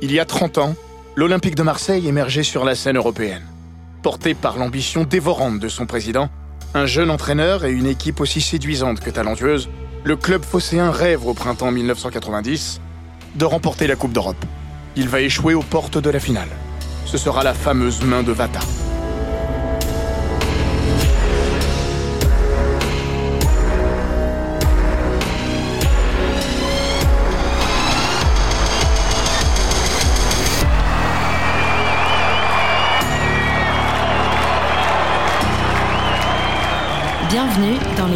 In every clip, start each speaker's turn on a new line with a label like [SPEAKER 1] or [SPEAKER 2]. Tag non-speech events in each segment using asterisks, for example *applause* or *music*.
[SPEAKER 1] Il y a 30 ans, l'Olympique de Marseille émergeait sur la scène européenne. Porté par l'ambition dévorante de son président, un jeune entraîneur et une équipe aussi séduisante que talentueuse, le club phocéen rêve au printemps 1990 de remporter la Coupe d'Europe. Il va échouer aux portes de la finale. Ce sera la fameuse main de Vata.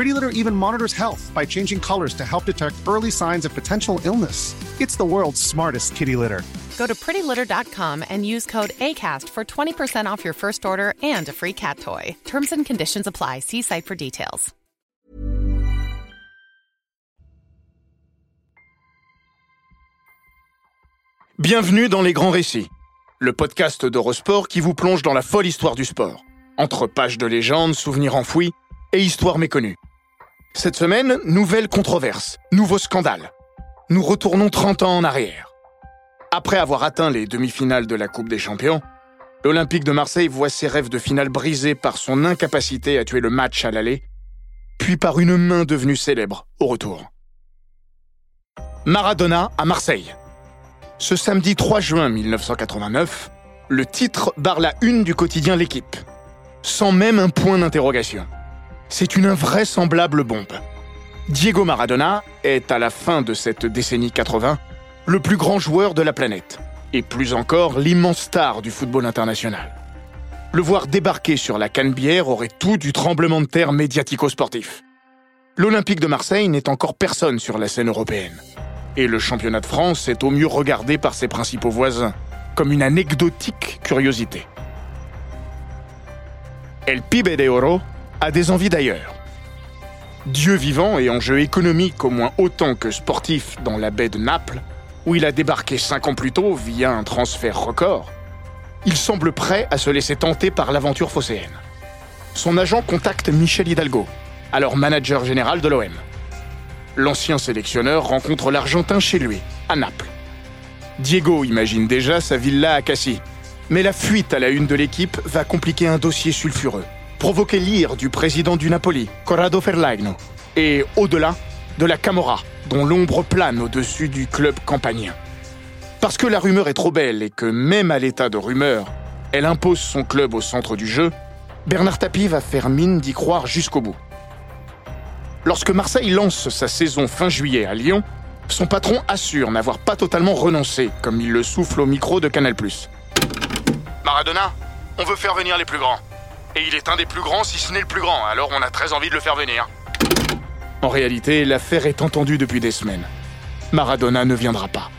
[SPEAKER 2] Pretty Litter even monitors health by changing colors to help detect early signs of potential illness. It's the world's smartest kitty litter.
[SPEAKER 3] Go to prettylitter.com and use code ACAST for 20% off your first order and a free cat toy. Terms and conditions apply. See site for details.
[SPEAKER 1] Bienvenue dans Les Grands Récits, le podcast d'Eurosport qui vous plonge dans la folle histoire du sport. Entre pages de légendes, souvenirs enfouis et histoires méconnues. Cette semaine, nouvelle controverse, nouveau scandale. Nous retournons 30 ans en arrière. Après avoir atteint les demi-finales de la Coupe des Champions, l'Olympique de Marseille voit ses rêves de finale brisés par son incapacité à tuer le match à l'aller, puis par une main devenue célèbre au retour. Maradona à Marseille. Ce samedi 3 juin 1989, le titre barre la une du quotidien L'équipe, sans même un point d'interrogation. C'est une invraisemblable bombe. Diego Maradona est, à la fin de cette décennie 80, le plus grand joueur de la planète, et plus encore l'immense star du football international. Le voir débarquer sur la Canebière aurait tout du tremblement de terre médiatico-sportif. L'Olympique de Marseille n'est encore personne sur la scène européenne. Et le championnat de France est au mieux regardé par ses principaux voisins, comme une anecdotique curiosité. El Pibe de Oro a des envies d'ailleurs. Dieu vivant et en jeu économique au moins autant que sportif dans la baie de Naples, où il a débarqué cinq ans plus tôt via un transfert record, il semble prêt à se laisser tenter par l'aventure phocéenne. Son agent contacte Michel Hidalgo, alors manager général de l'OM. L'ancien sélectionneur rencontre l'Argentin chez lui, à Naples. Diego imagine déjà sa villa à Cassis, mais la fuite à la une de l'équipe va compliquer un dossier sulfureux, provoquer l'ire du président du Napoli, Corrado Ferlagno, et au-delà, de la Camorra, dont l'ombre plane au-dessus du club campanien. Parce que la rumeur est trop belle et que même à l'état de rumeur, elle impose son club au centre du jeu, Bernard Tapie va faire mine d'y croire jusqu'au bout. Lorsque Marseille lance sa saison fin juillet à Lyon, son patron assure n'avoir pas totalement renoncé, comme il le souffle au micro de Canal+. Maradona, on veut faire venir les plus grands. Et il est un des plus grands, si ce n'est le plus grand, alors on a très envie de le faire venir. En réalité, l'affaire est entendue depuis des semaines. Maradona ne viendra pas.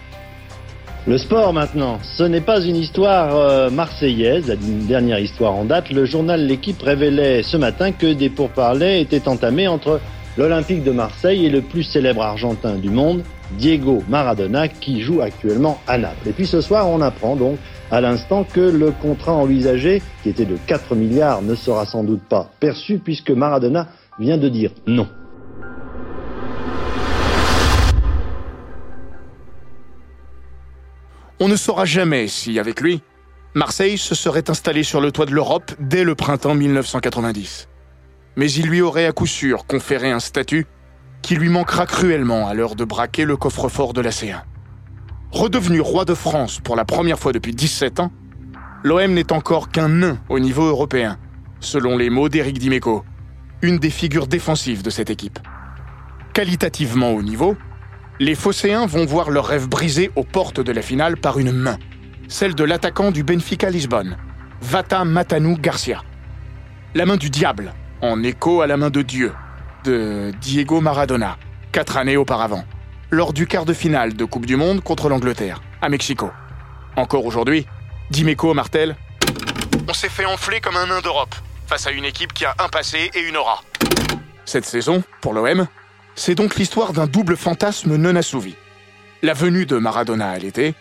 [SPEAKER 4] Le sport maintenant, ce n'est pas une histoire euh, marseillaise, la dernière histoire en date. Le journal L'équipe révélait ce matin que des pourparlers étaient entamés entre l'Olympique de Marseille et le plus célèbre argentin du monde, Diego Maradona, qui joue actuellement à Naples. Et puis ce soir, on apprend donc à l'instant que le contrat envisagé, qui était de 4 milliards, ne sera sans doute pas perçu puisque Maradona vient de dire non.
[SPEAKER 1] On ne saura jamais si, avec lui, Marseille se serait installé sur le toit de l'Europe dès le printemps 1990. Mais il lui aurait à coup sûr conféré un statut qui lui manquera cruellement à l'heure de braquer le coffre-fort de la C1. Redevenu roi de France pour la première fois depuis 17 ans, l'OM n'est encore qu'un nain au niveau européen, selon les mots d'Éric Dimeco, une des figures défensives de cette équipe. Qualitativement au niveau, les Phocéens vont voir leur rêve brisé aux portes de la finale par une main, celle de l'attaquant du Benfica Lisbonne, Vata Matanou Garcia. La main du diable, en écho à la main de Dieu, de Diego Maradona, quatre années auparavant, lors du quart de finale de Coupe du Monde contre l'Angleterre, à Mexico. Encore aujourd'hui, Dimeco Martel, On s'est fait enfler comme un nain d'Europe, face à une équipe qui a un passé et une aura. Cette saison, pour l'OM, c'est donc l'histoire d'un double fantasme non assouvi. La venue de Maradona à l'été,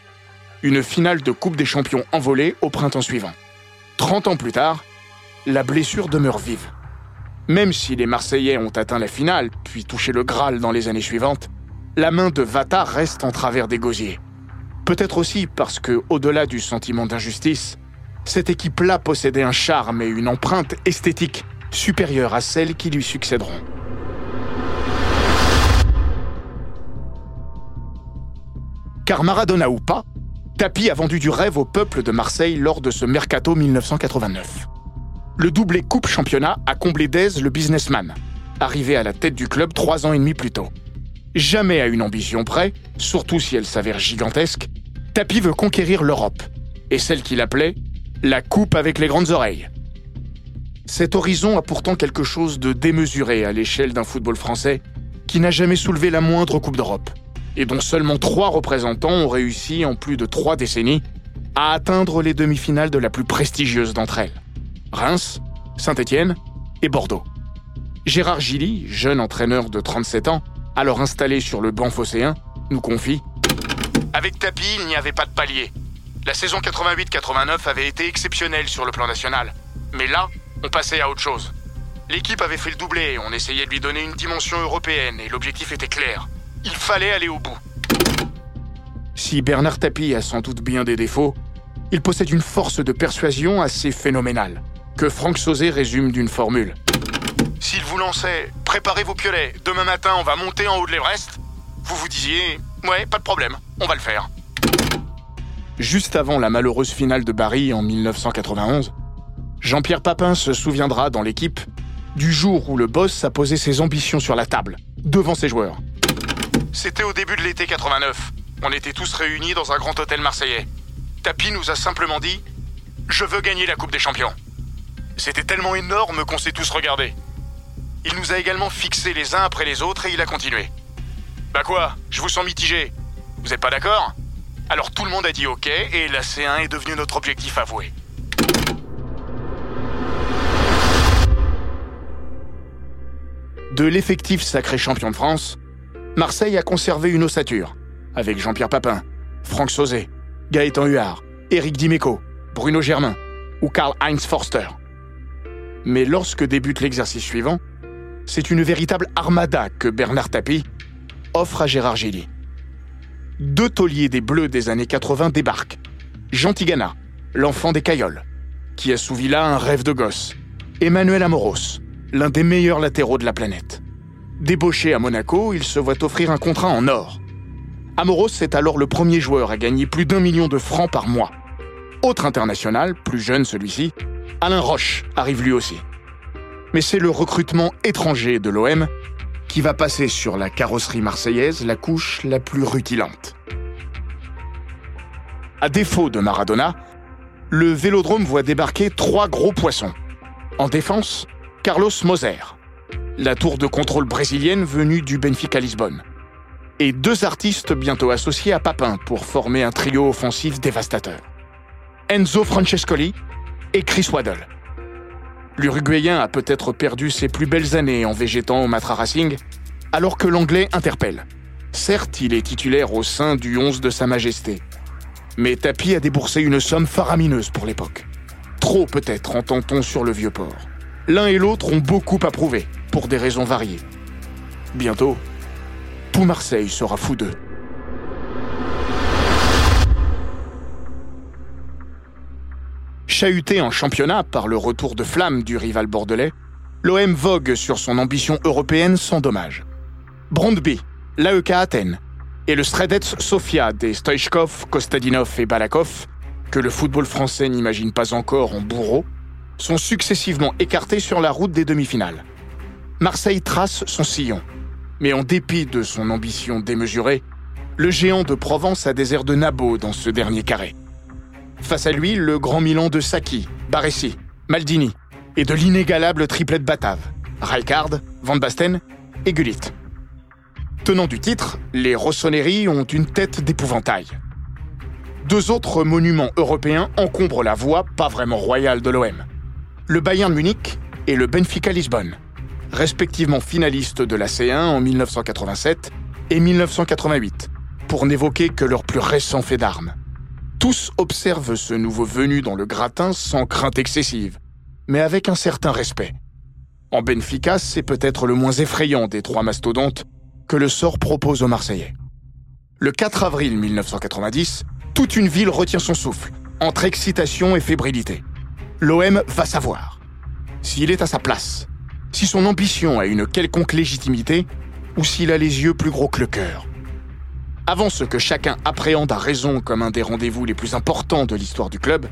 [SPEAKER 1] une finale de Coupe des Champions envolée au printemps suivant. 30 ans plus tard, la blessure demeure vive. Même si les Marseillais ont atteint la finale, puis touché le Graal dans les années suivantes, la main de Vata reste en travers des gosiers. Peut-être aussi parce que, au-delà du sentiment d'injustice, cette équipe-là possédait un charme et une empreinte esthétique supérieure à celles qui lui succéderont. Car Maradona ou pas, Tapi a vendu du rêve au peuple de Marseille lors de ce mercato 1989. Le doublé Coupe Championnat a comblé d'aise le businessman, arrivé à la tête du club trois ans et demi plus tôt. Jamais à une ambition près, surtout si elle s'avère gigantesque, Tapi veut conquérir l'Europe, et celle qu'il appelait la coupe avec les grandes oreilles. Cet horizon a pourtant quelque chose de démesuré à l'échelle d'un football français qui n'a jamais soulevé la moindre Coupe d'Europe et dont seulement trois représentants ont réussi en plus de trois décennies à atteindre les demi-finales de la plus prestigieuse d'entre elles. Reims, Saint-Étienne et Bordeaux. Gérard Gilly, jeune entraîneur de 37 ans, alors installé sur le banc phocéen, nous confie Avec Tapi, il n'y avait pas de palier. La saison 88-89 avait été exceptionnelle sur le plan national. Mais là, on passait à autre chose. L'équipe avait fait le doublé, on essayait de lui donner une dimension européenne et l'objectif était clair. Il fallait aller au bout. Si Bernard Tapie a sans doute bien des défauts, il possède une force de persuasion assez phénoménale, que Franck Sauzé résume d'une formule. S'il vous lançait « Préparez vos piolets, demain matin on va monter en haut de l'Everest », vous vous disiez « Ouais, pas de problème, on va le faire ». Juste avant la malheureuse finale de Paris en 1991, Jean-Pierre Papin se souviendra dans l'équipe du jour où le boss a posé ses ambitions sur la table, devant ses joueurs. C'était au début de l'été 89. On était tous réunis dans un grand hôtel marseillais. Tapi nous a simplement dit Je veux gagner la Coupe des Champions. C'était tellement énorme qu'on s'est tous regardés. Il nous a également fixés les uns après les autres et il a continué. Bah quoi Je vous sens mitigé. Vous êtes pas d'accord? Alors tout le monde a dit OK et la C1 est devenue notre objectif avoué. De l'effectif sacré champion de France, Marseille a conservé une ossature, avec Jean-Pierre Papin, Franck Sauzet, Gaëtan Huard, Éric Dimeco, Bruno Germain ou Karl-Heinz Forster. Mais lorsque débute l'exercice suivant, c'est une véritable armada que Bernard Tapie offre à Gérard Gilly. Deux tauliers des Bleus des années 80 débarquent. Jean Tigana, l'enfant des Cailloles, qui assouvit là un rêve de gosse. Emmanuel Amoros, l'un des meilleurs latéraux de la planète. Débauché à Monaco, il se voit offrir un contrat en or. Amoros est alors le premier joueur à gagner plus d'un million de francs par mois. Autre international, plus jeune celui-ci, Alain Roche arrive lui aussi. Mais c'est le recrutement étranger de l'OM qui va passer sur la carrosserie marseillaise la couche la plus rutilante. À défaut de Maradona, le Vélodrome voit débarquer trois gros poissons. En défense, Carlos Moser, la tour de contrôle brésilienne venue du Benfica Lisbonne. Et deux artistes bientôt associés à Papin pour former un trio offensif dévastateur. Enzo Francescoli et Chris Waddle. L'Uruguayen a peut-être perdu ses plus belles années en végétant au Matra Racing, alors que l'Anglais interpelle. Certes, il est titulaire au sein du 11 de Sa Majesté, mais Tapi a déboursé une somme faramineuse pour l'époque. Trop peut-être, entend-on sur le vieux port. L'un et l'autre ont beaucoup à prouver, pour des raisons variées. Bientôt, tout Marseille sera fou d'eux. Chahuté en championnat par le retour de flamme du rival bordelais, l'OM vogue sur son ambition européenne sans dommage. Brondby, l'AEK Athènes et le Stredets Sofia des Stoichkov, Kostadinov et Balakov, que le football français n'imagine pas encore en bourreau, sont successivement écartés sur la route des demi-finales. Marseille trace son sillon. Mais en dépit de son ambition démesurée, le géant de Provence a des airs de Nabo dans ce dernier carré. Face à lui, le grand Milan de Sacchi, Baresi, Maldini et de l'inégalable triplette batave, Rijkaard, Van Basten et Gullit. Tenant du titre, les Rossoneri ont une tête d'épouvantail. Deux autres monuments européens encombrent la voie pas vraiment royale de l'OM. Le Bayern Munich et le Benfica Lisbonne, respectivement finalistes de la C1 en 1987 et 1988, pour n'évoquer que leur plus récent fait d'armes. Tous observent ce nouveau venu dans le gratin sans crainte excessive, mais avec un certain respect. En Benfica, c'est peut-être le moins effrayant des trois mastodontes que le sort propose aux Marseillais. Le 4 avril 1990, toute une ville retient son souffle, entre excitation et fébrilité. L'OM va savoir s'il est à sa place, si son ambition a une quelconque légitimité, ou s'il a les yeux plus gros que le cœur. Avant ce que chacun appréhende à raison comme un des rendez-vous les plus importants de l'histoire du club,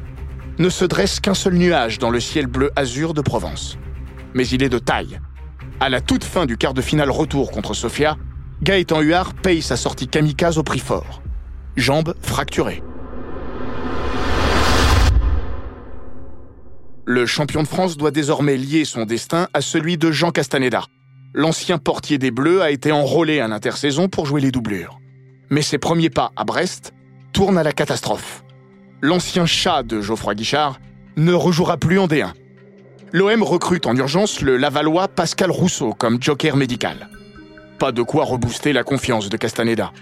[SPEAKER 1] ne se dresse qu'un seul nuage dans le ciel bleu azur de Provence. Mais il est de taille. À la toute fin du quart de finale retour contre Sofia, Gaëtan Huard paye sa sortie kamikaze au prix fort. Jambes fracturées. Le champion de France doit désormais lier son destin à celui de Jean Castaneda. L'ancien portier des Bleus a été enrôlé à l'intersaison pour jouer les doublures. Mais ses premiers pas à Brest tournent à la catastrophe. L'ancien chat de Geoffroy Guichard ne rejouera plus en D1. L'OM recrute en urgence le Lavallois Pascal Rousseau comme joker médical. Pas de quoi rebooster la confiance de Castaneda.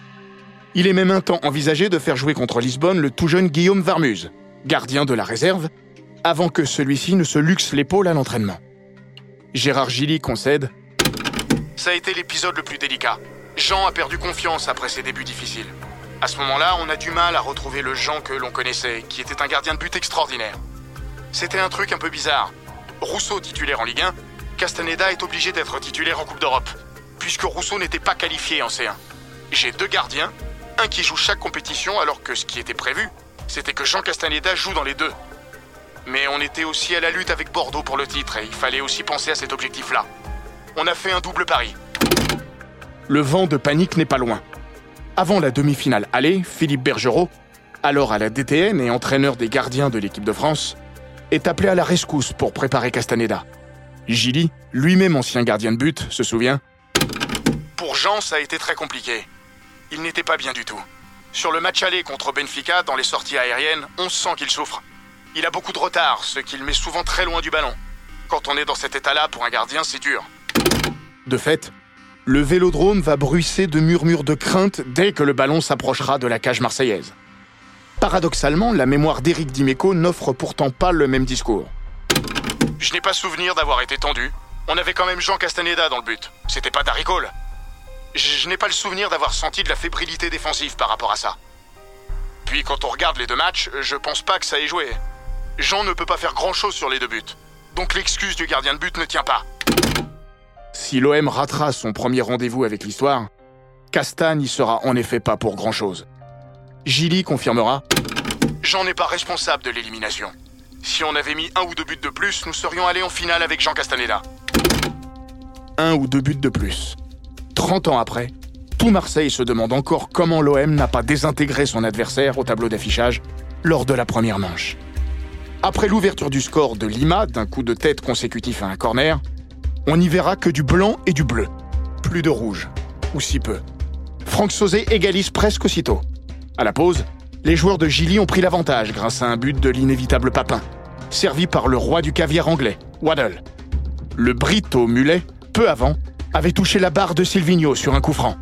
[SPEAKER 1] Il est même un temps envisagé de faire jouer contre Lisbonne le tout jeune Guillaume Varmuse, gardien de la réserve, avant que celui-ci ne se luxe l'épaule à l'entraînement. Gérard Gilly concède Ça a été l'épisode le plus délicat. Jean a perdu confiance après ses débuts difficiles. À ce moment-là, on a du mal à retrouver le Jean que l'on connaissait, qui était un gardien de but extraordinaire. C'était un truc un peu bizarre. Rousseau titulaire en Ligue 1, Castaneda est obligé d'être titulaire en Coupe d'Europe, puisque Rousseau n'était pas qualifié en C1. J'ai deux gardiens, un qui joue chaque compétition alors que ce qui était prévu, c'était que Jean Castaneda joue dans les deux. Mais on était aussi à la lutte avec Bordeaux pour le titre et il fallait aussi penser à cet objectif-là. On a fait un double pari. Le vent de panique n'est pas loin. Avant la demi-finale aller, Philippe Bergerot, alors à la DTN et entraîneur des gardiens de l'équipe de France, est appelé à la rescousse pour préparer Castaneda. Gilly, lui-même ancien gardien de but, se souvient Pour Jean, ça a été très compliqué. Il n'était pas bien du tout. Sur le match aller contre Benfica, dans les sorties aériennes, on sent qu'il souffre. Il a beaucoup de retard, ce qui le met souvent très loin du ballon. Quand on est dans cet état-là, pour un gardien, c'est dur. De fait, le vélodrome va bruisser de murmures de crainte dès que le ballon s'approchera de la cage marseillaise. Paradoxalement, la mémoire d'Éric Dimeco n'offre pourtant pas le même discours. Je n'ai pas souvenir d'avoir été tendu. On avait quand même Jean Castaneda dans le but. C'était pas Darry. Je n'ai pas le souvenir d'avoir senti de la fébrilité défensive par rapport à ça. Puis quand on regarde les deux matchs, je pense pas que ça ait joué. Jean ne peut pas faire grand-chose sur les deux buts. Donc l'excuse du gardien de but ne tient pas. Si l'OM ratera son premier rendez-vous avec l'histoire, Castan n'y sera en effet pas pour grand-chose. Gilly confirmera Jean n'est pas responsable de l'élimination. Si on avait mis un ou deux buts de plus, nous serions allés en finale avec Jean Castaneda. Un ou deux buts de plus. 30 ans après, tout Marseille se demande encore comment l'OM n'a pas désintégré son adversaire au tableau d'affichage lors de la première manche. Après l'ouverture du score de Lima d'un coup de tête consécutif à un corner, on n'y verra que du blanc et du bleu. Plus de rouge, ou si peu. Franck Sauzé égalise presque aussitôt. À la pause, les joueurs de Gilly ont pris l'avantage grâce à un but de l'inévitable Papin, servi par le roi du caviar anglais, Waddle. Le Brito Mulet, peu avant, avait touché la barre de Silvino sur un coup franc.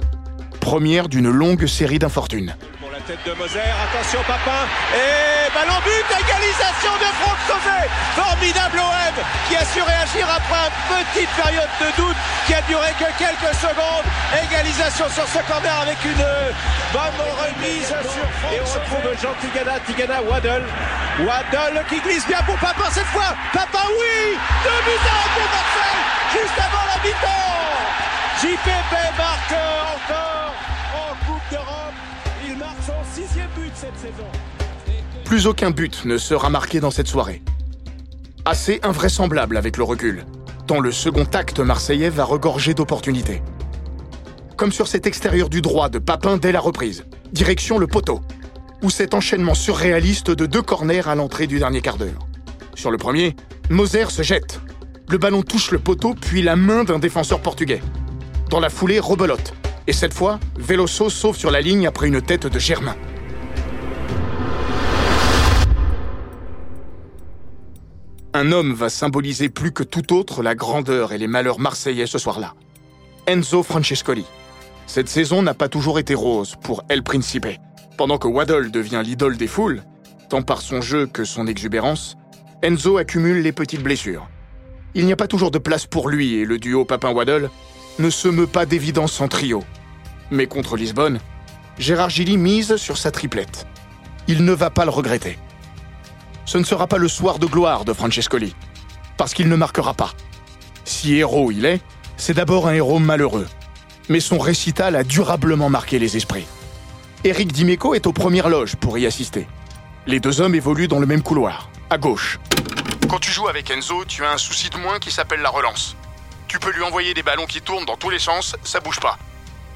[SPEAKER 1] Première d'une longue série d'infortunes
[SPEAKER 5] tête de Moser, attention Papin, et ballon but, égalisation de Franck Sauvé Formidable OM qui a su réagir après une petite période de doute qui a duré que quelques secondes. Égalisation sur ce corner avec une bonne remise sur Franck Et on retrouve Jean Tigana, Tigana, Waddle. Waddle qui glisse bien pour Papin cette fois. Papin, oui Deux buts à pour Marseille juste avant la mi-temps. JPP marque encore
[SPEAKER 1] Plus aucun but ne sera marqué dans cette soirée. Assez invraisemblable avec le recul, tant le second acte marseillais va regorger d'opportunités. Comme sur cet extérieur du droit de Papin dès la reprise, direction le poteau, ou cet enchaînement surréaliste de deux corners à l'entrée du dernier quart d'heure. Sur le premier, Moser se jette. Le ballon touche le poteau puis la main d'un défenseur portugais. Dans la foulée, rebelote. Et cette fois, Veloso sauve sur la ligne après une tête de Germain. Un homme va symboliser plus que tout autre la grandeur et les malheurs marseillais ce soir-là. Enzo Francescoli. Cette saison n'a pas toujours été rose pour El Principe. Pendant que Waddle devient l'idole des foules, tant par son jeu que son exubérance, Enzo accumule les petites blessures. Il n'y a pas toujours de place pour lui et le duo Papin-Waddle ne se meut pas d'évidence en trio. Mais contre Lisbonne, Gérard Gilly mise sur sa triplette. Il ne va pas le regretter. Ce ne sera pas le soir de gloire de Francescoli, parce qu'il ne marquera pas. Si héros il est, c'est d'abord un héros malheureux. Mais son récital a durablement marqué les esprits. Eric Dimeco est aux premières loges pour y assister. Les deux hommes évoluent dans le même couloir, à gauche. Quand tu joues avec Enzo, tu as un souci de moins qui s'appelle la relance. Tu peux lui envoyer des ballons qui tournent dans tous les sens, ça bouge pas.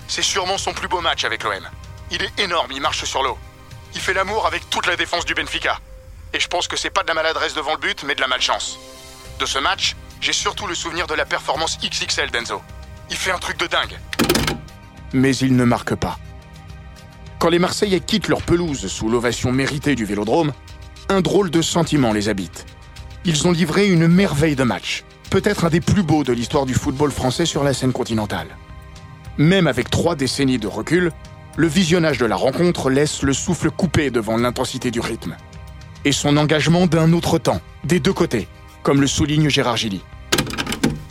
[SPEAKER 1] C'est sûrement son plus beau match avec l'OM. Il est énorme, il marche sur l'eau. Il fait l'amour avec toute la défense du Benfica. Et je pense que c'est pas de la maladresse devant le but, mais de la malchance. De ce match, j'ai surtout le souvenir de la performance XXL d'Enzo. Il fait un truc de dingue. Mais il ne marque pas. Quand les Marseillais quittent leur pelouse sous l'ovation méritée du Vélodrome, un drôle de sentiment les habite. Ils ont livré une merveille de match, peut-être un des plus beaux de l'histoire du football français sur la scène continentale. Même avec trois décennies de recul, le visionnage de la rencontre laisse le souffle coupé devant l'intensité du rythme. Et son engagement d'un autre temps, des deux côtés, comme le souligne Gérard Gilly.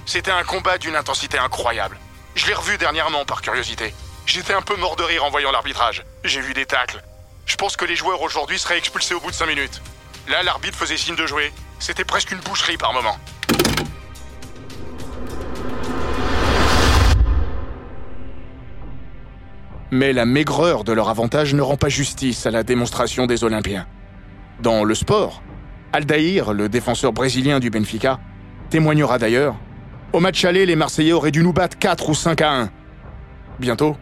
[SPEAKER 1] C'était un combat d'une intensité incroyable. Je l'ai revu dernièrement par curiosité. J'étais un peu mort de rire en voyant l'arbitrage. J'ai vu des tacles. Je pense que les joueurs aujourd'hui seraient expulsés au bout de 5 minutes. Là, l'arbitre faisait signe de jouer. C'était presque une boucherie par moment. Mais la maigreur de leur avantage ne rend pas justice à la démonstration des Olympiens. Dans le sport, Aldaïr, le défenseur brésilien du Benfica, témoignera d'ailleurs Au match aller, les Marseillais auraient dû nous battre 4 ou 5 à 1. Bientôt,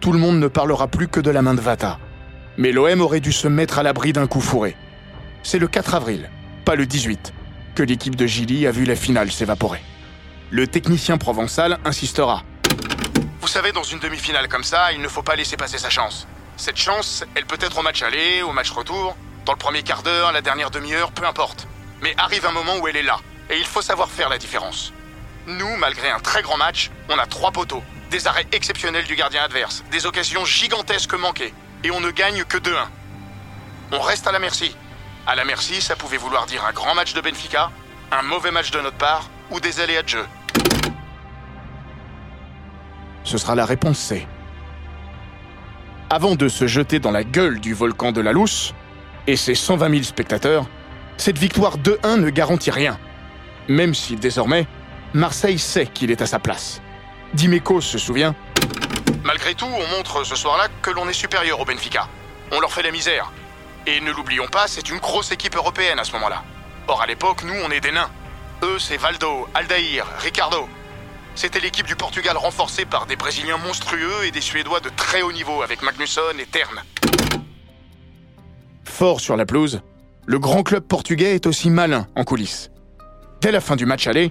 [SPEAKER 1] tout le monde ne parlera plus que de la main de Vata. Mais l'OM aurait dû se mettre à l'abri d'un coup fourré. C'est le 4 avril, pas le 18, que l'équipe de Gilly a vu la finale s'évaporer. Le technicien provençal insistera. Vous savez, dans une demi-finale comme ça, il ne faut pas laisser passer sa chance. Cette chance, elle peut être au match aller, au match retour, dans le premier quart d'heure, la dernière demi-heure, peu importe. Mais arrive un moment où elle est là, et il faut savoir faire la différence. Nous, malgré un très grand match, on a trois poteaux, des arrêts exceptionnels du gardien adverse, des occasions gigantesques manquées, et on ne gagne que 2-1. On reste à la merci. À la merci, ça pouvait vouloir dire un grand match de Benfica, un mauvais match de notre part, ou des aléas de jeu. Ce sera la réponse C. Avant de se jeter dans la gueule du volcan de la Lousse, et ses 120 000 spectateurs, cette victoire 2-1 ne garantit rien. Même si désormais, Marseille sait qu'il est à sa place. Dimeco se souvient Malgré tout, on montre ce soir-là que l'on est supérieur au Benfica. On leur fait la misère. Et ne l'oublions pas, c'est une grosse équipe européenne à ce moment-là. Or, à l'époque, nous, on est des nains. Eux, c'est Valdo, Aldair, Ricardo. C'était l'équipe du Portugal renforcée par des Brésiliens monstrueux et des Suédois de très haut niveau avec Magnusson et Tern. Fort sur la pelouse, le grand club portugais est aussi malin en coulisses. Dès la fin du match aller,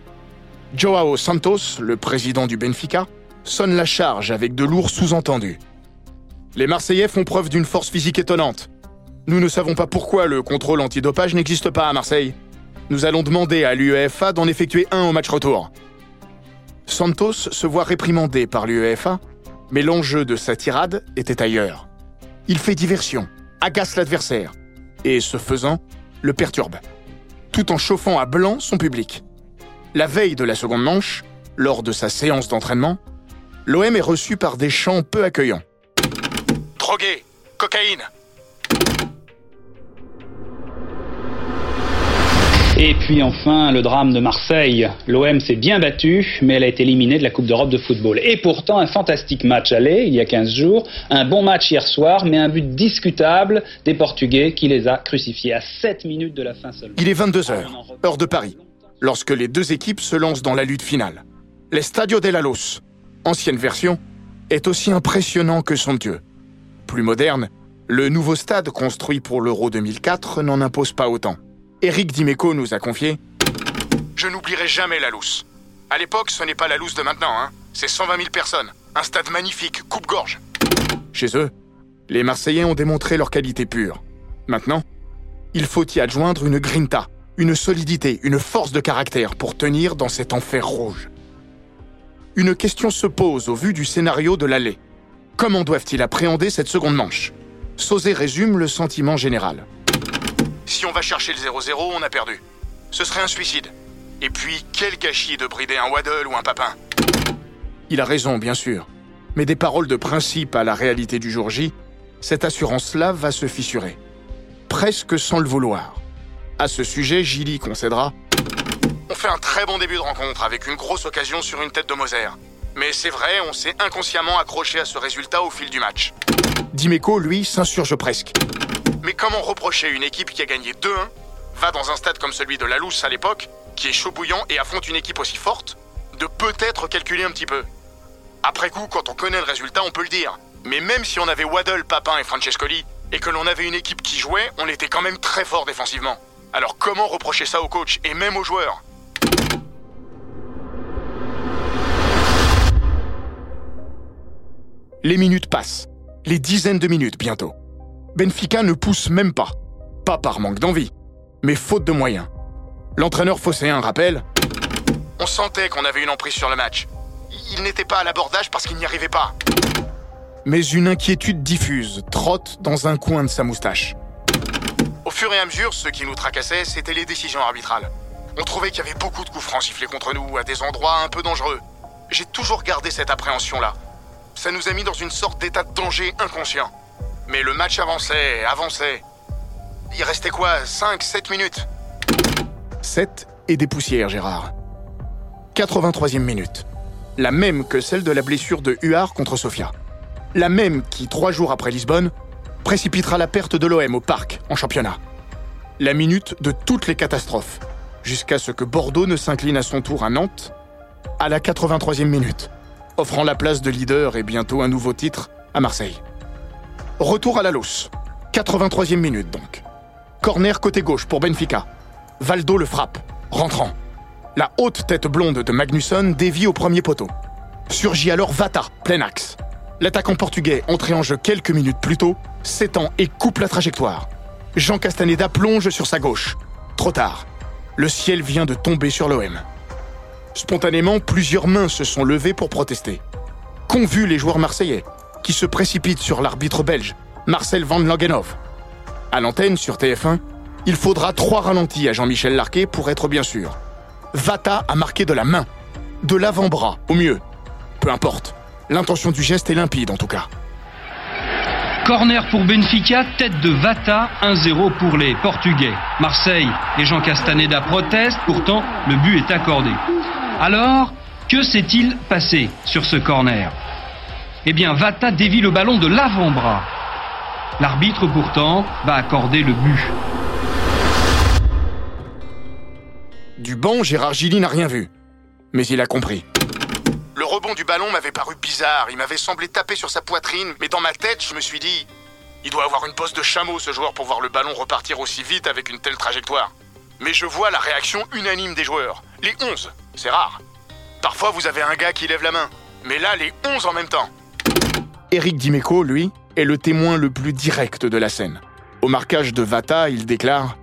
[SPEAKER 1] Joao Santos, le président du Benfica, sonne la charge avec de lourds sous-entendus. Les Marseillais font preuve d'une force physique étonnante. Nous ne savons pas pourquoi le contrôle antidopage n'existe pas à Marseille. Nous allons demander à l'UEFA d'en effectuer un au match retour. Santos se voit réprimandé par l'UEFA, mais l'enjeu de sa tirade était ailleurs. Il fait diversion, agace l'adversaire, et ce faisant, le perturbe, tout en chauffant à blanc son public. La veille de la seconde manche, lors de sa séance d'entraînement, l'OM est reçu par des chants peu accueillants. Drogué, cocaïne,
[SPEAKER 6] Et puis enfin, le drame de Marseille. L'OM s'est bien battu, mais elle a été éliminée de la Coupe d'Europe de football. Et pourtant, un fantastique match aller, il y a 15 jours, un bon match hier soir, mais un but discutable des Portugais qui les a crucifiés à 7 minutes de la fin seulement.
[SPEAKER 1] Il est 22h, heure de Paris, lorsque les deux équipes se lancent dans la lutte finale. L'Estadio de la Luz, ancienne version, est aussi impressionnant que son dieu. Plus moderne, le nouveau stade construit pour l'Euro 2004 n'en impose pas autant. Eric Dimeco nous a confié Je n'oublierai jamais la Lousse. À l'époque, ce n'est pas la Lousse de maintenant, hein. C'est 120 000 personnes. Un stade magnifique, coupe-gorge. Chez eux, les Marseillais ont démontré leur qualité pure. Maintenant, il faut y adjoindre une grinta, une solidité, une force de caractère pour tenir dans cet enfer rouge. Une question se pose au vu du scénario de l'aller. Comment doivent-ils appréhender cette seconde manche? Sauzé résume le sentiment général. Si on va chercher le 0-0, on a perdu. Ce serait un suicide. Et puis, quel gâchis de brider un Waddle ou un Papin. Il a raison, bien sûr. Mais des paroles de principe à la réalité du jour J, cette assurance-là va se fissurer. Presque sans le vouloir. À ce sujet, Gilly concédera. On fait un très bon début de rencontre avec une grosse occasion sur une tête de Moser. Mais c'est vrai, on s'est inconsciemment accroché à ce résultat au fil du match. Dimeco, lui, s'insurge presque. Mais comment reprocher une équipe qui a gagné 2-1, va dans un stade comme celui de la Lousse à l'époque, qui est chaud bouillant et affronte une équipe aussi forte, de peut-être calculer un petit peu Après coup, quand on connaît le résultat, on peut le dire. Mais même si on avait Waddle, Papin et Francescoli, et que l'on avait une équipe qui jouait, on était quand même très fort défensivement. Alors comment reprocher ça au coach et même aux joueurs? Les minutes passent. Les dizaines de minutes bientôt. Benfica ne pousse même pas. Pas par manque d'envie, mais faute de moyens. L'entraîneur phocéen rappelle On sentait qu'on avait une emprise sur le match. Il n'était pas à l'abordage parce qu'il n'y arrivait pas. Mais une inquiétude diffuse trotte dans un coin de sa moustache. Au fur et à mesure, ce qui nous tracassait, c'était les décisions arbitrales. On trouvait qu'il y avait beaucoup de coups francs sifflés contre nous, à des endroits un peu dangereux. J'ai toujours gardé cette appréhension-là. Ça nous a mis dans une sorte d'état de danger inconscient. Mais le match avançait, avançait. Il restait quoi 5, 7 minutes? 7 et des poussières, Gérard. 83e minute. La même que celle de la blessure de Huard contre Sofia. La même qui, trois jours après Lisbonne, précipitera la perte de l'OM au parc en championnat. La minute de toutes les catastrophes, jusqu'à ce que Bordeaux ne s'incline à son tour à Nantes à la 83e minute, offrant la place de leader et bientôt un nouveau titre à Marseille. Retour à la Losse, 83e minute donc. Corner côté gauche pour Benfica. Valdo le frappe, rentrant. La haute tête blonde de Magnusson dévie au premier poteau. Surgit alors Vata, plein axe. L'attaquant portugais, entré en jeu quelques minutes plus tôt, s'étend et coupe la trajectoire. Jean Castaneda plonge sur sa gauche. Trop tard. Le ciel vient de tomber sur l'OM. Spontanément, plusieurs mains se sont levées pour protester. Qu'ont vu les joueurs marseillais, qui se précipitent sur l'arbitre belge, Marcel Van Langenhoff. À l'antenne, sur TF1, il faudra trois ralentis à Jean-Michel Larquet pour être bien sûr. Vata a marqué de la main, de l'avant-bras, au mieux. Peu importe. L'intention du geste est limpide en tout cas.
[SPEAKER 7] Corner pour Benfica, tête de Vata, 1-0 pour les Portugais. Marseille et Jean Castaneda protestent, pourtant le but est accordé. Alors, que s'est-il passé sur ce corner? Eh bien, Vata dévie le ballon de l'avant-bras. L'arbitre pourtant va accorder le but.
[SPEAKER 1] Du banc, Gérard Gilly n'a rien vu. Mais il a compris. Le rebond du ballon m'avait paru bizarre, il m'avait semblé taper sur sa poitrine, mais dans ma tête, je me suis dit il doit avoir une poste de chameau ce joueur pour voir le ballon repartir aussi vite avec une telle trajectoire. Mais je vois la réaction unanime des joueurs. Les 11, c'est rare. Parfois vous avez un gars qui lève la main, mais là les 11 en même temps. Eric Dimeco, lui, est le témoin le plus direct de la scène. Au marquage de Vata, il déclare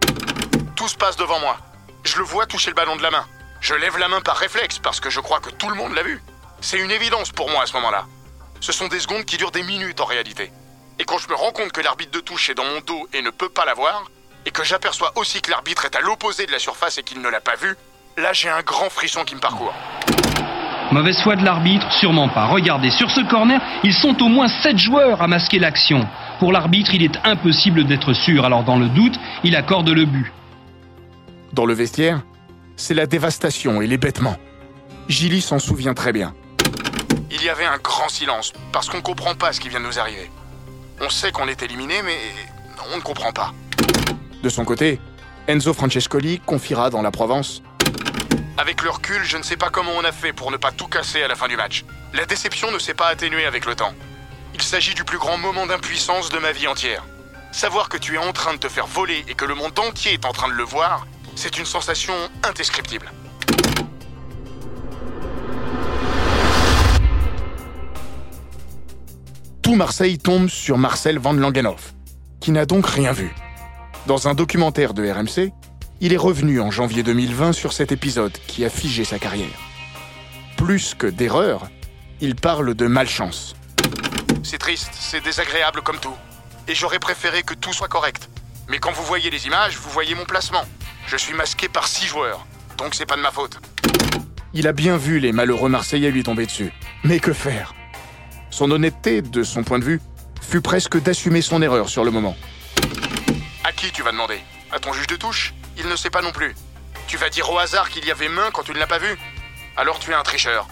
[SPEAKER 1] Tout se passe devant moi. Je le vois toucher le ballon de la main. Je lève la main par réflexe parce que je crois que tout le monde l'a vu. C'est une évidence pour moi à ce moment-là. Ce sont des secondes qui durent des minutes en réalité. Et quand je me rends compte que l'arbitre de touche est dans mon dos et ne peut pas la voir, et que j'aperçois aussi que l'arbitre est à l'opposé de la surface et qu'il ne l'a pas vue, là j'ai un grand frisson qui me parcourt.
[SPEAKER 7] Mauvaise foi de l'arbitre Sûrement pas. Regardez, sur ce corner, ils sont au moins 7 joueurs à masquer l'action. Pour l'arbitre, il est impossible d'être sûr, alors dans le doute, il accorde le but.
[SPEAKER 1] Dans le vestiaire, c'est la dévastation et l'hébétement. Gilly s'en souvient très bien. Il y avait un grand silence, parce qu'on ne comprend pas ce qui vient de nous arriver. On sait qu'on est éliminé, mais on ne comprend pas. De son côté, Enzo Francescoli confiera dans la Provence. Avec le recul, je ne sais pas comment on a fait pour ne pas tout casser à la fin du match. La déception ne s'est pas atténuée avec le temps. Il s'agit du plus grand moment d'impuissance de ma vie entière. Savoir que tu es en train de te faire voler et que le monde entier est en train de le voir, c'est une sensation indescriptible. Tout Marseille tombe sur Marcel Van Langenhoff, qui n'a donc rien vu. Dans un documentaire de RMC, il est revenu en janvier 2020 sur cet épisode qui a figé sa carrière. Plus que d'erreur, il parle de malchance.
[SPEAKER 8] C'est triste, c'est désagréable comme tout. Et j'aurais préféré que tout soit correct. Mais quand vous voyez les images, vous voyez mon placement. Je suis masqué par six joueurs, donc c'est pas de ma faute.
[SPEAKER 1] Il a bien vu les malheureux Marseillais lui tomber dessus. Mais que faire? Son honnêteté, de son point de vue, fut presque d'assumer son erreur sur le moment.
[SPEAKER 8] À qui tu vas demander? À ton juge de touche? Il ne sait pas non plus. Tu vas dire au hasard qu'il y avait main quand tu ne l'as pas vu Alors tu es un tricheur.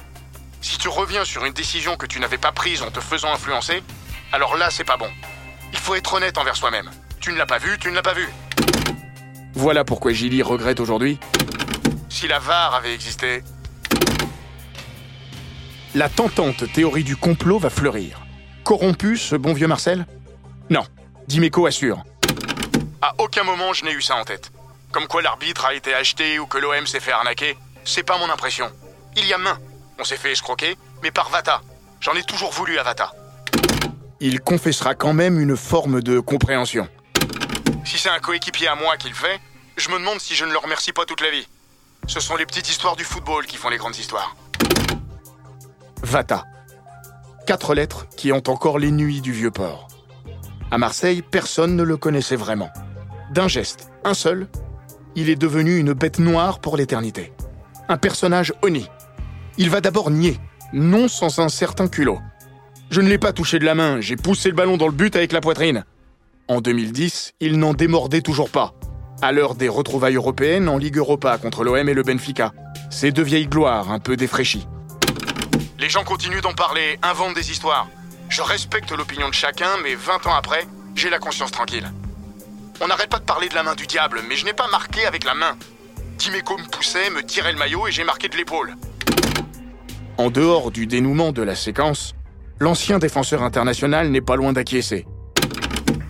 [SPEAKER 8] Si tu reviens sur une décision que tu n'avais pas prise en te faisant influencer, alors là c'est pas bon. Il faut être honnête envers soi-même. Tu ne l'as pas vu, tu ne l'as pas vu.
[SPEAKER 1] Voilà pourquoi Gilly regrette aujourd'hui.
[SPEAKER 8] Si la VAR avait existé.
[SPEAKER 1] La tentante théorie du complot va fleurir. Corrompu, ce bon vieux Marcel? Non, Dimeco assure.
[SPEAKER 8] À aucun moment je n'ai eu ça en tête. Comme quoi l'arbitre a été acheté ou que l'OM s'est fait arnaquer, c'est pas mon impression. Il y a main. On s'est fait escroquer, mais par Vata. J'en ai toujours voulu à Vata.
[SPEAKER 1] Il confessera quand même une forme de compréhension.
[SPEAKER 8] Si c'est un coéquipier à moi qui le fait, je me demande si je ne le remercie pas toute la vie. Ce sont les petites histoires du football qui font les grandes histoires.
[SPEAKER 1] Vata. Quatre lettres qui ont encore les nuits du vieux port. À Marseille, personne ne le connaissait vraiment. D'un geste, un seul, il est devenu une bête noire pour l'éternité. Un personnage honni. Il va d'abord nier, non sans un certain culot. Je ne l'ai pas touché de la main, j'ai poussé le ballon dans le but avec la poitrine. En 2010, il n'en démordait toujours pas. À l'heure des retrouvailles européennes en Ligue Europa contre l'OM et le Benfica. Ces deux vieilles gloires un peu défraîchies.
[SPEAKER 8] Les gens continuent d'en parler, inventent des histoires. Je respecte l'opinion de chacun, mais 20 ans après, j'ai la conscience tranquille. On n'arrête pas de parler de la main du diable, mais je n'ai pas marqué avec la main. Timeco me poussait, me tirait le maillot et j'ai marqué de l'épaule.
[SPEAKER 1] En dehors du dénouement de la séquence, l'ancien défenseur international n'est pas loin d'acquiescer.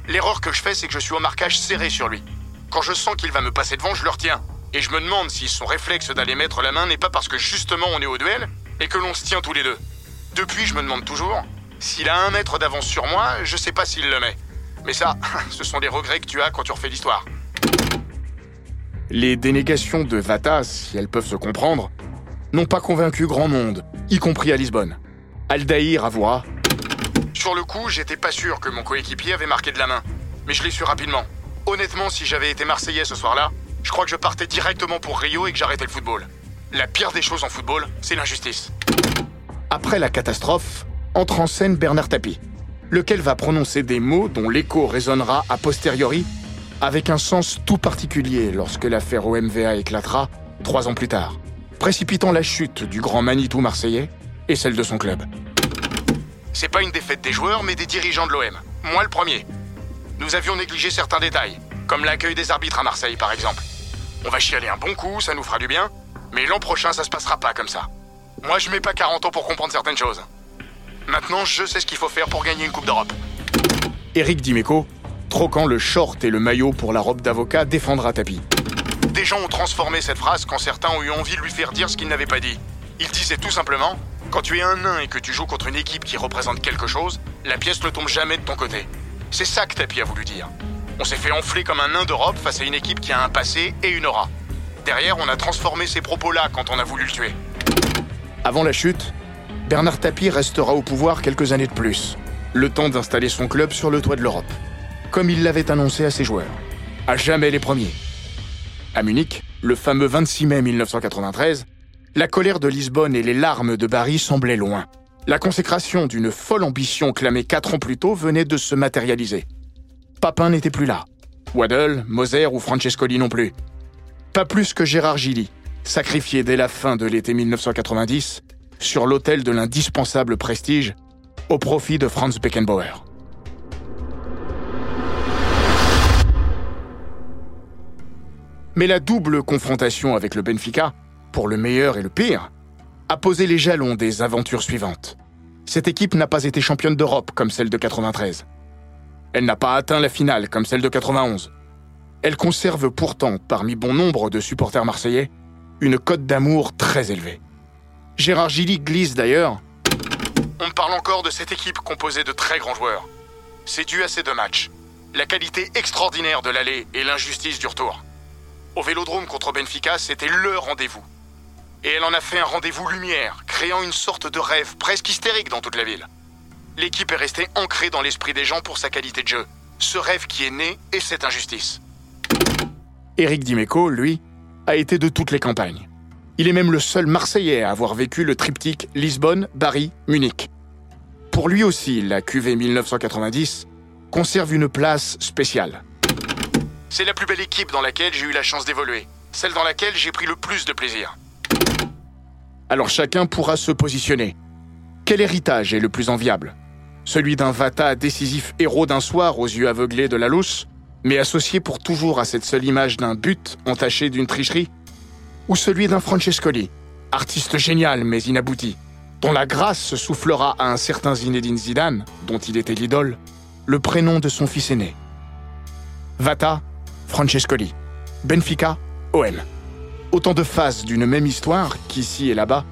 [SPEAKER 8] L'erreur que je fais, c'est que je suis au marquage serré sur lui. Quand je sens qu'il va me passer devant, je le retiens. Et je me demande si son réflexe d'aller mettre la main n'est pas parce que justement on est au duel et que l'on se tient tous les deux. Depuis, je me demande toujours, s'il a un mètre d'avance sur moi, je sais pas s'il le met. Mais ça, *laughs* ce sont les regrets que tu as quand tu refais l'histoire.
[SPEAKER 1] Les dénégations de Vata, si elles peuvent se comprendre, n'ont pas convaincu grand monde, y compris à Lisbonne. Aldaïr avouera
[SPEAKER 8] Sur le coup, j'étais pas sûr que mon coéquipier avait marqué de la main, mais je l'ai su rapidement. Honnêtement, si j'avais été Marseillais ce soir-là, je crois que je partais directement pour Rio et que j'arrêtais le football. La pire des choses en football, c'est l'injustice.
[SPEAKER 1] Après la catastrophe, entre en scène Bernard Tapie, lequel va prononcer des mots dont l'écho résonnera a posteriori avec un sens tout particulier lorsque l'affaire OMVA éclatera trois ans plus tard, précipitant la chute du grand Manitou marseillais et celle de son club.
[SPEAKER 8] C'est pas une défaite des joueurs, mais des dirigeants de l'OM. Moi le premier. Nous avions négligé certains détails, comme l'accueil des arbitres à Marseille par exemple. On va chialer un bon coup, ça nous fera du bien, mais l'an prochain ça se passera pas comme ça. Moi je mets pas 40 ans pour comprendre certaines choses. Maintenant je sais ce qu'il faut faire pour gagner une Coupe d'Europe.
[SPEAKER 1] Eric Dimeco, troquant le short et le maillot pour la robe d'avocat, défendra Tapi.
[SPEAKER 8] Des gens ont transformé cette phrase quand certains ont eu envie de lui faire dire ce qu'il n'avait pas dit. Il disait tout simplement Quand tu es un nain et que tu joues contre une équipe qui représente quelque chose, la pièce ne tombe jamais de ton côté. C'est ça que Tapi a voulu dire. On s'est fait enfler comme un nain d'Europe face à une équipe qui a un passé et une aura. Derrière, on a transformé ces propos-là quand on a voulu le tuer.
[SPEAKER 1] Avant la chute, Bernard Tapie restera au pouvoir quelques années de plus, le temps d'installer son club sur le toit de l'Europe, comme il l'avait annoncé à ses joueurs. À jamais les premiers. À Munich, le fameux 26 mai 1993, la colère de Lisbonne et les larmes de Bari semblaient loin. La consécration d'une folle ambition clamée quatre ans plus tôt venait de se matérialiser. Papin n'était plus là. Waddle, Moser ou Francescoli non plus. Pas plus que Gérard Gilly, sacrifié dès la fin de l'été 1990 sur l'autel de l'indispensable prestige au profit de Franz Beckenbauer. Mais la double confrontation avec le Benfica, pour le meilleur et le pire, a posé les jalons des aventures suivantes. Cette équipe n'a pas été championne d'Europe comme celle de 93. Elle n'a pas atteint la finale comme celle de 91. Elle conserve pourtant, parmi bon nombre de supporters marseillais, une cote d'amour très élevée. Gérard Gilly glisse d'ailleurs
[SPEAKER 8] On parle encore de cette équipe composée de très grands joueurs. C'est dû à ces deux matchs. La qualité extraordinaire de l'aller et l'injustice du retour. Au vélodrome contre Benfica, c'était le rendez-vous. Et elle en a fait un rendez-vous lumière, créant une sorte de rêve presque hystérique dans toute la ville. L'équipe est restée ancrée dans l'esprit des gens pour sa qualité de jeu. Ce rêve qui est né et cette injustice.
[SPEAKER 1] Éric Dimeco, lui, a été de toutes les campagnes. Il est même le seul Marseillais à avoir vécu le triptyque Lisbonne, Paris, Munich. Pour lui aussi, la QV 1990 conserve une place spéciale.
[SPEAKER 8] C'est la plus belle équipe dans laquelle j'ai eu la chance d'évoluer, celle dans laquelle j'ai pris le plus de plaisir.
[SPEAKER 1] Alors chacun pourra se positionner. Quel héritage est le plus enviable? Celui d'un Vata décisif héros d'un soir aux yeux aveuglés de la lousse, mais associé pour toujours à cette seule image d'un but entaché d'une tricherie? Ou celui d'un Francescoli, artiste génial mais inabouti, dont la grâce soufflera à un certain Zinedine Zidane, dont il était l'idole, le prénom de son fils aîné Vata, Francescoli. Benfica, OM. Autant de faces d'une même histoire qu'ici et là-bas,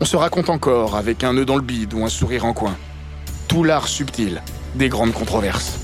[SPEAKER 1] on se raconte encore avec un nœud dans le bide ou un sourire en coin. Tout l'art subtil des grandes controverses.